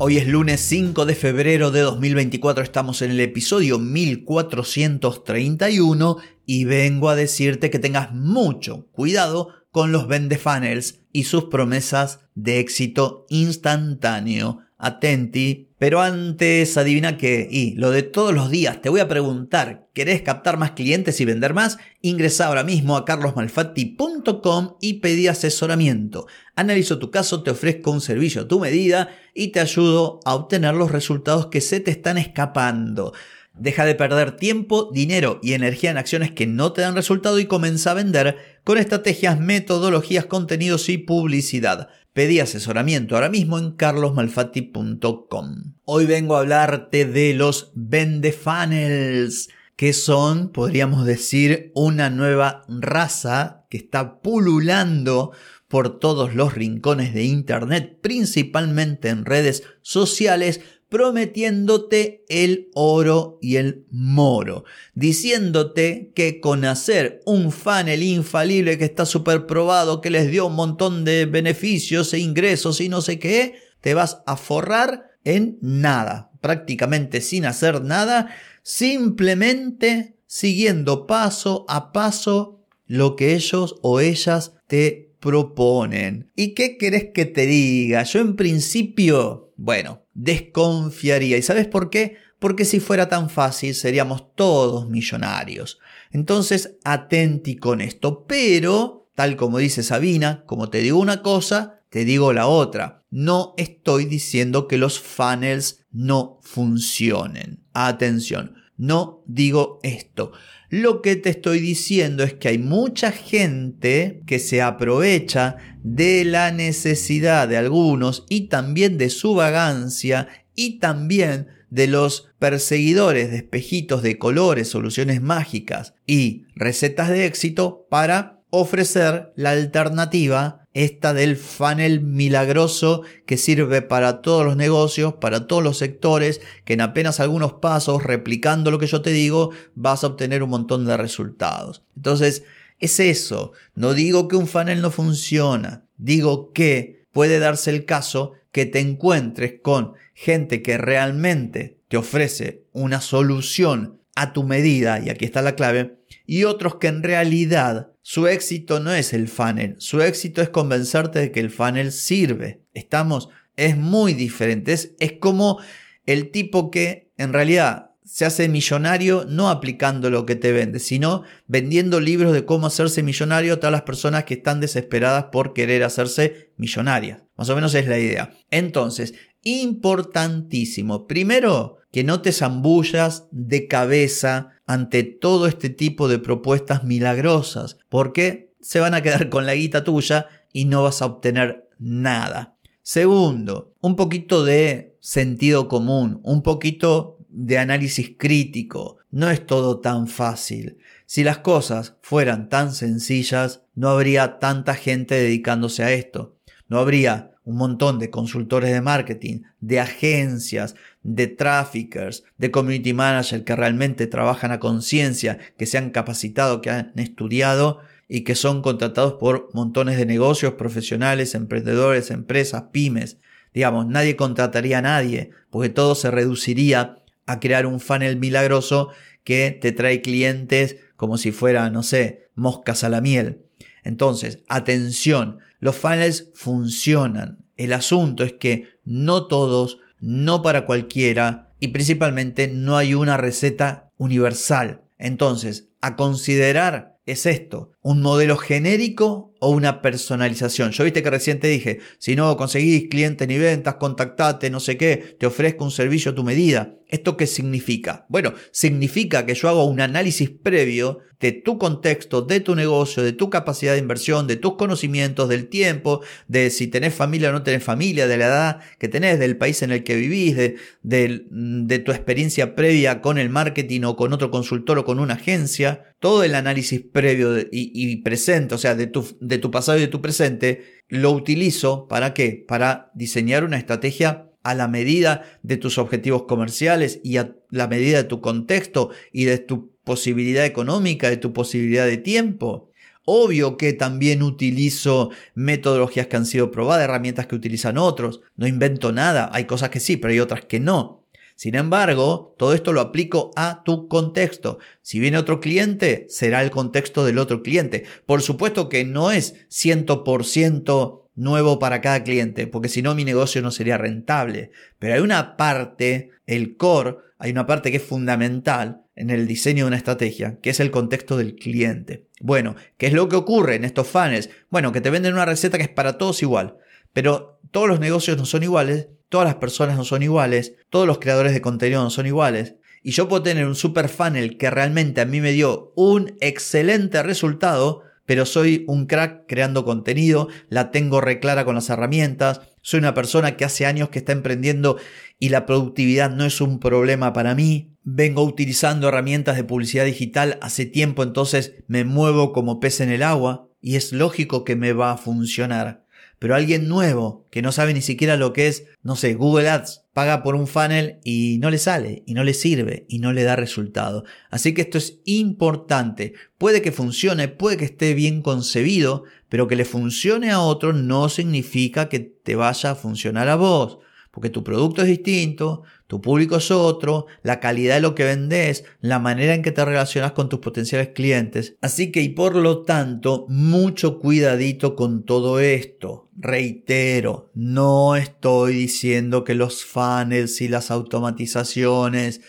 Hoy es lunes 5 de febrero de 2024, estamos en el episodio 1431 y vengo a decirte que tengas mucho cuidado con los vende funnels y sus promesas de éxito instantáneo. Atenti. Pero antes, adivina que, y lo de todos los días, te voy a preguntar, ¿querés captar más clientes y vender más? Ingresa ahora mismo a carlosmalfatti.com y pedí asesoramiento. Analizo tu caso, te ofrezco un servicio a tu medida y te ayudo a obtener los resultados que se te están escapando. Deja de perder tiempo, dinero y energía en acciones que no te dan resultado y comienza a vender con estrategias, metodologías, contenidos y publicidad. Pedí asesoramiento ahora mismo en carlosmalfatti.com. Hoy vengo a hablarte de los vende funnels, que son, podríamos decir, una nueva raza que está pululando por todos los rincones de Internet, principalmente en redes sociales, prometiéndote el oro y el moro, diciéndote que con hacer un funnel infalible que está súper probado, que les dio un montón de beneficios e ingresos y no sé qué, te vas a forrar en nada, prácticamente sin hacer nada, simplemente siguiendo paso a paso lo que ellos o ellas te proponen. ¿Y qué querés que te diga? Yo en principio, bueno, desconfiaría. ¿Y sabes por qué? Porque si fuera tan fácil seríamos todos millonarios. Entonces, atenti con esto. Pero, tal como dice Sabina, como te digo una cosa, te digo la otra. No estoy diciendo que los funnels no funcionen. Atención, no digo esto. Lo que te estoy diciendo es que hay mucha gente que se aprovecha de la necesidad de algunos y también de su vagancia y también de los perseguidores de espejitos de colores, soluciones mágicas y recetas de éxito para ofrecer la alternativa esta del funnel milagroso que sirve para todos los negocios, para todos los sectores, que en apenas algunos pasos, replicando lo que yo te digo, vas a obtener un montón de resultados. Entonces, es eso. No digo que un funnel no funciona, digo que puede darse el caso que te encuentres con gente que realmente te ofrece una solución a tu medida, y aquí está la clave, y otros que en realidad su éxito no es el funnel, su éxito es convencerte de que el funnel sirve. Estamos, es muy diferente, es, es como el tipo que en realidad se hace millonario no aplicando lo que te vende, sino vendiendo libros de cómo hacerse millonario a todas las personas que están desesperadas por querer hacerse millonarias. Más o menos es la idea. Entonces, importantísimo. Primero, que no te zambullas de cabeza ante todo este tipo de propuestas milagrosas, porque se van a quedar con la guita tuya y no vas a obtener nada. Segundo, un poquito de sentido común, un poquito de análisis crítico. No es todo tan fácil. Si las cosas fueran tan sencillas, no habría tanta gente dedicándose a esto. No habría un montón de consultores de marketing, de agencias, de traffickers, de community managers que realmente trabajan a conciencia, que se han capacitado, que han estudiado y que son contratados por montones de negocios profesionales, emprendedores, empresas, pymes. Digamos, nadie contrataría a nadie, porque todo se reduciría a crear un funnel milagroso que te trae clientes como si fuera, no sé, moscas a la miel. Entonces, atención, los funnels funcionan. El asunto es que no todos, no para cualquiera y principalmente no hay una receta universal. Entonces, a considerar es esto, un modelo genérico o una personalización. Yo viste que recién te dije, si no conseguís clientes ni ventas, contactate, no sé qué, te ofrezco un servicio a tu medida. ¿Esto qué significa? Bueno, significa que yo hago un análisis previo de tu contexto, de tu negocio, de tu capacidad de inversión, de tus conocimientos, del tiempo, de si tenés familia o no tenés familia, de la edad que tenés, del país en el que vivís, de, de, tu experiencia previa con el marketing o con otro consultor o con una agencia. Todo el análisis previo y, y presente, o sea, de tu de tu pasado y de tu presente, lo utilizo para qué? Para diseñar una estrategia a la medida de tus objetivos comerciales y a la medida de tu contexto y de tu posibilidad económica, de tu posibilidad de tiempo. Obvio que también utilizo metodologías que han sido probadas, herramientas que utilizan otros. No invento nada. Hay cosas que sí, pero hay otras que no. Sin embargo, todo esto lo aplico a tu contexto. Si viene otro cliente, será el contexto del otro cliente. Por supuesto que no es 100% nuevo para cada cliente, porque si no mi negocio no sería rentable. Pero hay una parte, el core, hay una parte que es fundamental en el diseño de una estrategia, que es el contexto del cliente. Bueno, ¿qué es lo que ocurre en estos funnels? Bueno, que te venden una receta que es para todos igual, pero todos los negocios no son iguales todas las personas no son iguales, todos los creadores de contenido no son iguales. Y yo puedo tener un super funnel que realmente a mí me dio un excelente resultado, pero soy un crack creando contenido, la tengo reclara con las herramientas, soy una persona que hace años que está emprendiendo y la productividad no es un problema para mí. Vengo utilizando herramientas de publicidad digital hace tiempo, entonces me muevo como pez en el agua y es lógico que me va a funcionar. Pero alguien nuevo que no sabe ni siquiera lo que es, no sé, Google Ads, paga por un funnel y no le sale, y no le sirve, y no le da resultado. Así que esto es importante. Puede que funcione, puede que esté bien concebido, pero que le funcione a otro no significa que te vaya a funcionar a vos porque tu producto es distinto, tu público es otro, la calidad de lo que vendes, la manera en que te relacionas con tus potenciales clientes. Así que y por lo tanto, mucho cuidadito con todo esto. Reitero, no estoy diciendo que los funnels y las automatizaciones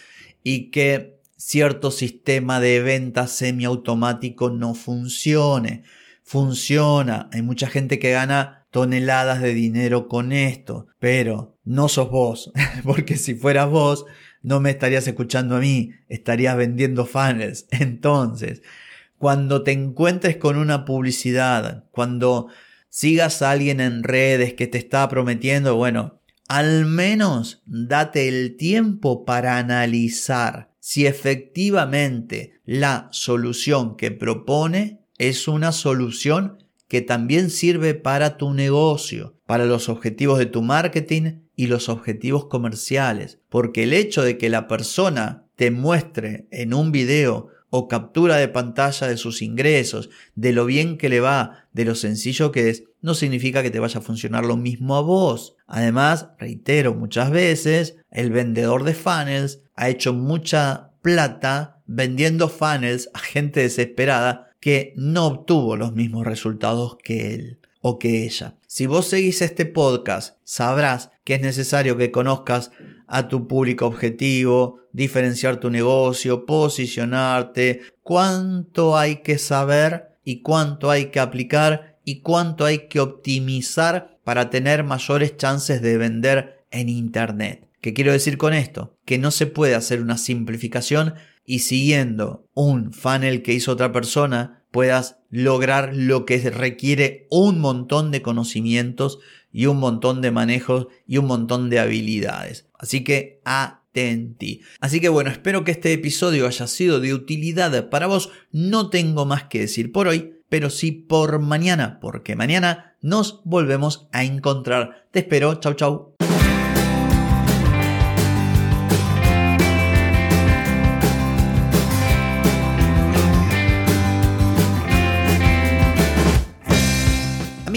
y que cierto sistema de venta semiautomático no funcione. Funciona. Hay mucha gente que gana toneladas de dinero con esto, pero no sos vos, porque si fueras vos, no me estarías escuchando a mí, estarías vendiendo funnels. Entonces, cuando te encuentres con una publicidad, cuando sigas a alguien en redes que te está prometiendo, bueno, al menos date el tiempo para analizar si efectivamente la solución que propone es una solución que también sirve para tu negocio, para los objetivos de tu marketing y los objetivos comerciales. Porque el hecho de que la persona te muestre en un video o captura de pantalla de sus ingresos, de lo bien que le va, de lo sencillo que es, no significa que te vaya a funcionar lo mismo a vos. Además, reitero muchas veces, el vendedor de funnels ha hecho mucha plata vendiendo funnels a gente desesperada que no obtuvo los mismos resultados que él o que ella. Si vos seguís este podcast, sabrás que es necesario que conozcas a tu público objetivo, diferenciar tu negocio, posicionarte, cuánto hay que saber y cuánto hay que aplicar y cuánto hay que optimizar para tener mayores chances de vender en Internet. ¿Qué quiero decir con esto? Que no se puede hacer una simplificación y siguiendo un funnel que hizo otra persona puedas lograr lo que requiere un montón de conocimientos y un montón de manejos y un montón de habilidades. Así que atenti. Así que bueno, espero que este episodio haya sido de utilidad para vos. No tengo más que decir por hoy, pero sí por mañana, porque mañana nos volvemos a encontrar. Te espero. Chau, chau.